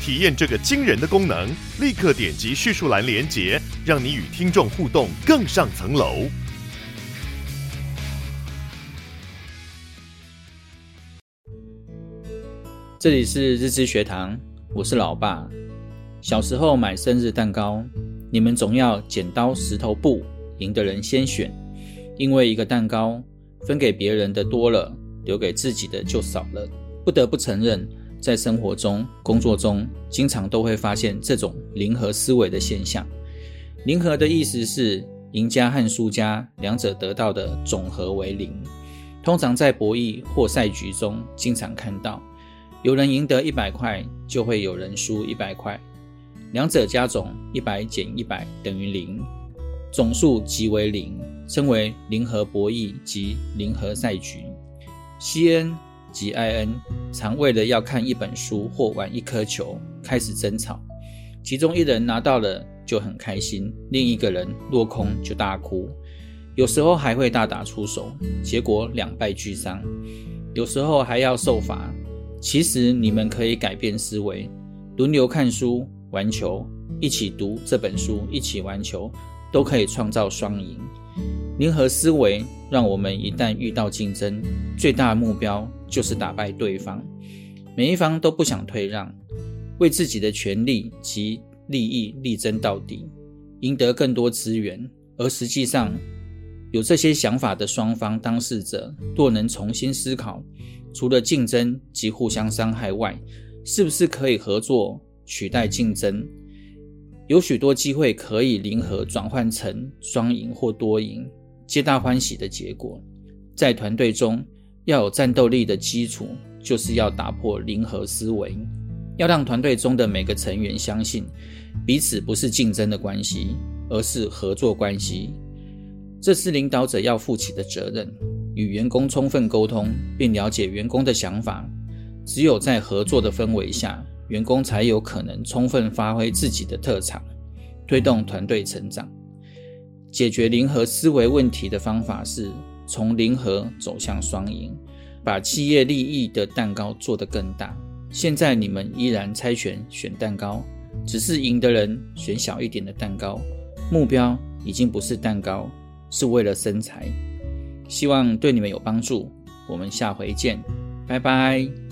体验这个惊人的功能，立刻点击叙述栏连结，让你与听众互动更上层楼。这里是日知学堂，我是老爸。小时候买生日蛋糕，你们总要剪刀石头布，赢的人先选，因为一个蛋糕分给别人的多了，留给自己的就少了。不得不承认，在生活中、工作中，经常都会发现这种零和思维的现象。零和的意思是赢家和输家两者得到的总和为零。通常在博弈或赛局中，经常看到。有人赢得一百块，就会有人输一百块，两者加总一百减一百等于零，总数即为零，称为零和博弈及零和赛局。西恩及艾恩常为了要看一本书或玩一颗球开始争吵，其中一人拿到了就很开心，另一个人落空就大哭，有时候还会大打出手，结果两败俱伤，有时候还要受罚。其实你们可以改变思维，轮流看书、玩球，一起读这本书，一起玩球，都可以创造双赢。零和思维让我们一旦遇到竞争，最大的目标就是打败对方，每一方都不想退让，为自己的权利及利益力争到底，赢得更多资源。而实际上，有这些想法的双方当事者，若能重新思考。除了竞争及互相伤害外，是不是可以合作取代竞争？有许多机会可以零和转换成双赢或多赢，皆大欢喜的结果。在团队中要有战斗力的基础，就是要打破零和思维，要让团队中的每个成员相信彼此不是竞争的关系，而是合作关系。这是领导者要负起的责任。与员工充分沟通，并了解员工的想法。只有在合作的氛围下，员工才有可能充分发挥自己的特长，推动团队成长。解决零和思维问题的方法是从零和走向双赢，把企业利益的蛋糕做得更大。现在你们依然猜拳选蛋糕，只是赢的人选小一点的蛋糕，目标已经不是蛋糕，是为了身材。希望对你们有帮助，我们下回见，拜拜。